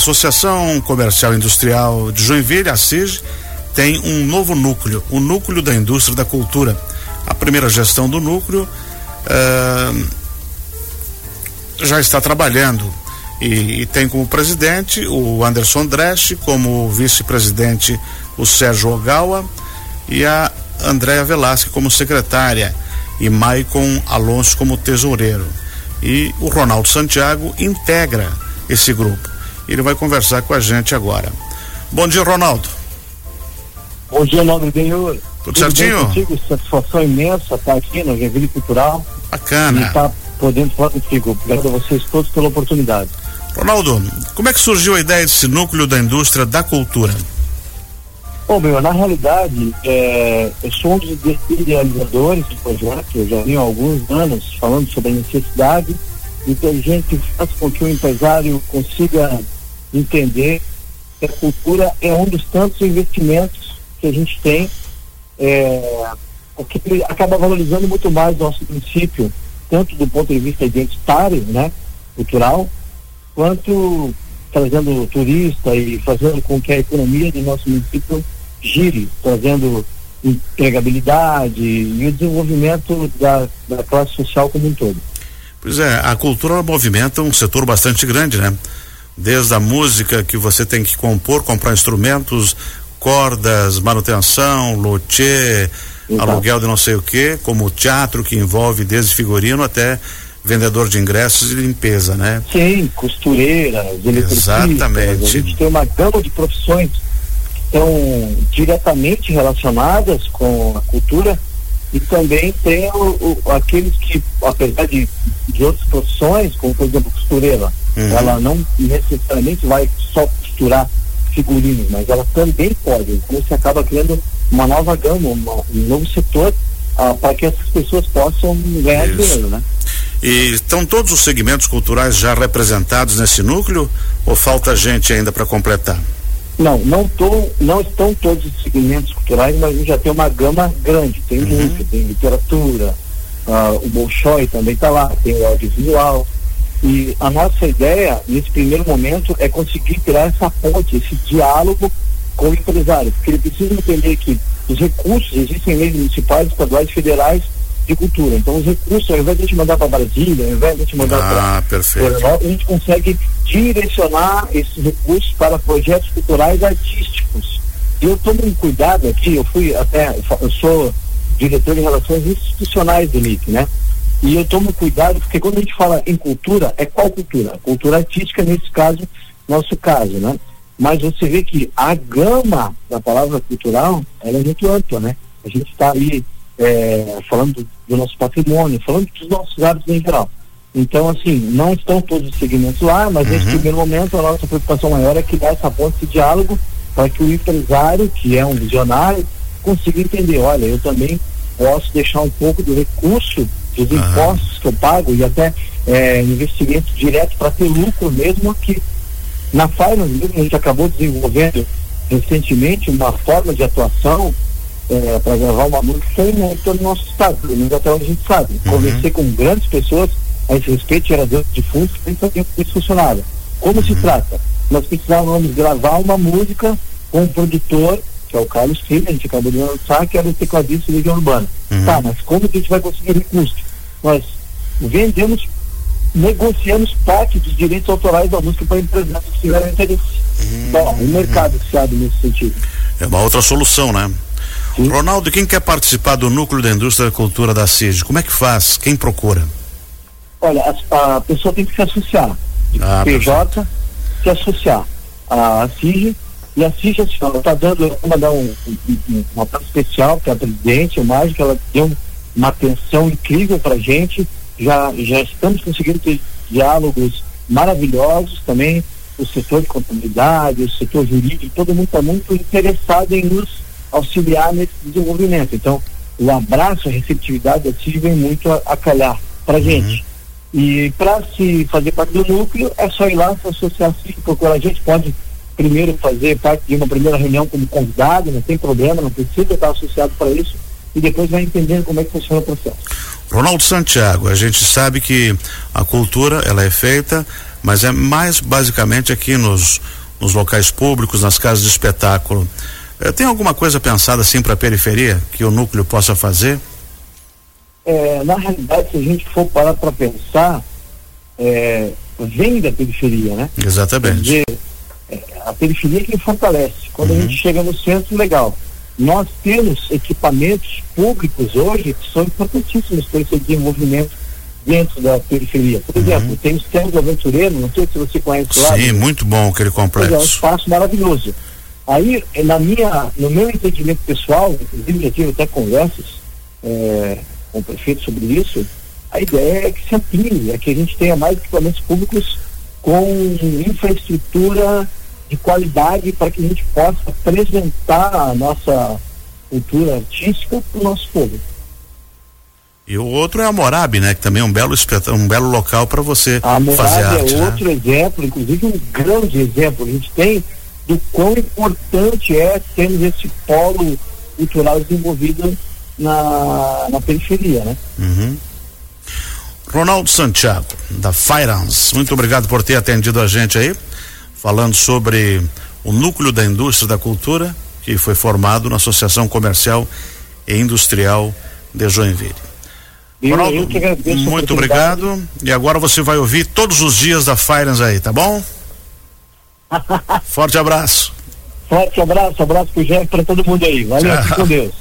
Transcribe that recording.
Associação Comercial Industrial de Joinville, a CIG, tem um novo núcleo, o Núcleo da Indústria da Cultura. A primeira gestão do núcleo uh, já está trabalhando e, e, tem como presidente o Anderson Dresch, como vice-presidente o Sérgio Ogawa e a Andréa Velasque como secretária e Maicon Alonso como tesoureiro. E o Ronaldo Santiago integra esse grupo. Ele vai conversar com a gente agora. Bom dia, Ronaldo. Bom dia, nobre Benhur. Tudo, Tudo certinho? Contigo, satisfação imensa estar aqui no Joinville Cultural. Bacana. E estar tá podendo falar contigo. Obrigado a vocês todos pela oportunidade. Ronaldo, como é que surgiu a ideia desse núcleo da indústria da cultura? Bom, meu, na realidade, é, eu sou um dos idealizadores do projeto, eu já venho há alguns anos falando sobre a necessidade de que a gente faça com que o empresário consiga entender que a cultura é um dos tantos investimentos que a gente tem, é, porque acaba valorizando muito mais o nosso município, tanto do ponto de vista identitário, né, cultural, quanto trazendo turista e fazendo com que a economia do nosso município gire, trazendo empregabilidade e o desenvolvimento da, da classe social como um todo. Pois é, a cultura movimenta um setor bastante grande, né? Desde a música que você tem que compor, comprar instrumentos, cordas, manutenção, luthier, aluguel de não sei o que, como o teatro que envolve desde figurino até vendedor de ingressos e limpeza, né? Sim, costureiras. Exatamente. A gente tem uma gama de profissões estão diretamente relacionadas com a cultura e também tem o, o, aqueles que, apesar de, de outras profissões, como por exemplo costureira, uhum. ela não necessariamente vai só costurar figurinos, mas ela também pode. Então você acaba criando uma nova gama, uma, um novo setor ah, para que essas pessoas possam ganhar Isso. dinheiro, né? E estão todos os segmentos culturais já representados nesse núcleo ou falta gente ainda para completar? Não, não, tô, não estão todos os segmentos culturais, mas a gente já tem uma gama grande. Tem uhum. música, tem literatura, uh, o Bolshoi também está lá, tem o audiovisual. E a nossa ideia, nesse primeiro momento, é conseguir criar essa ponte, esse diálogo com o empresário, porque ele precisa entender que os recursos, existem leis municipais, estaduais, federais de cultura. Então, os recursos, ao invés de a gente mandar para Brasília, ao invés de a gente mandar ah, para a gente consegue direcionar esses recursos para projetos culturais artísticos. E eu tomo um cuidado aqui, eu fui até, eu sou diretor de relações institucionais do NIC, né? E eu tomo cuidado porque quando a gente fala em cultura, é qual cultura? cultura artística, nesse caso, nosso caso, né? Mas você vê que a gama da palavra cultural, ela é muito ampla, né? A gente está ali é, falando do, do, nosso patrimônio, falando dos nossos hábitos em geral. Então, assim, não estão todos os segmentos lá, mas uhum. nesse primeiro momento a nossa preocupação maior é criar essa ponte de diálogo para que o empresário, que é um visionário, consiga entender, olha, eu também posso deixar um pouco do recurso dos impostos que eu pago e até é, investimento direto para ter lucro mesmo aqui. Na Finance mesmo, a gente acabou desenvolvendo recentemente uma forma de atuação é, para gravar uma música sem mérito no nosso estado, menos até onde a gente sabe. Uhum. Conversei com grandes pessoas a esse respeito, era de fundos, que sabiam que isso funcionava. Como uhum. se trata? Nós precisávamos gravar uma música com um produtor, que é o Carlos Filho, a gente acabou de lançar, que era o tecladista de Legião Urbana. Uhum. Tá, mas como que a gente vai conseguir recurso? Nós vendemos, negociamos parte dos direitos autorais da música para empresários que tiveram interesse. Uhum. Bom, o mercado se abre nesse sentido. É uma outra solução, né? Sim. Ronaldo, quem quer participar do núcleo da indústria da cultura da CIG, como é que faz? Quem procura? Olha, a, a pessoa tem que se associar. Ah, PJ, se associar à CIG e a CIG assim, ela está dando, eu vou mandar um, um, uma parte especial para a presidente, o Mágico, ela deu uma atenção incrível para a gente, já, já estamos conseguindo ter diálogos maravilhosos também, o setor de contabilidade, o setor jurídico, todo mundo está muito interessado em nos auxiliar nesse desenvolvimento. Então, o abraço, a receptividade da CIG vem muito a, a calhar para uhum. gente. E para se fazer parte do núcleo, é só ir lá, se associar a CIG, procurar a gente, pode primeiro fazer parte de uma primeira reunião como convidado, não tem problema, não precisa estar associado para isso, e depois vai entendendo como é que funciona o processo. Ronaldo Santiago, a gente sabe que a cultura ela é feita mas é mais basicamente aqui nos, nos locais públicos, nas casas de espetáculo. É, tem alguma coisa pensada assim para a periferia que o núcleo possa fazer? É, na realidade, se a gente for parar para pensar, é, vem da periferia, né? Exatamente. Quer dizer, a periferia que fortalece. Quando uhum. a gente chega no centro, legal. Nós temos equipamentos públicos hoje que são importantíssimos para esse desenvolvimento dentro da periferia. Por uhum. exemplo, tem o Centro Aventureiro, não sei se você conhece lá. Sim, muito bom aquele complexo. É um espaço maravilhoso. Aí, na minha, no meu entendimento pessoal, inclusive já tive até conversas é, com o prefeito sobre isso, a ideia é que se amplie, é que a gente tenha mais equipamentos públicos com infraestrutura de qualidade para que a gente possa apresentar a nossa cultura artística para o nosso povo. E o outro é a Morab, né? Que também é um belo um belo local para você a Morab fazer arte. é né? outro exemplo, inclusive um grande exemplo. A gente tem do quão importante é termos esse polo cultural desenvolvido na, na periferia, né? Uhum. Ronaldo Santiago, da Finance, muito obrigado por ter atendido a gente aí, falando sobre o núcleo da indústria da cultura que foi formado na Associação Comercial e Industrial de Joinville. Eu, Ronaldo, eu muito obrigado. E agora você vai ouvir todos os dias da Finance aí, tá bom? Forte abraço. Forte abraço, abraço pro Jeff para todo mundo aí. Valeu, com Deus.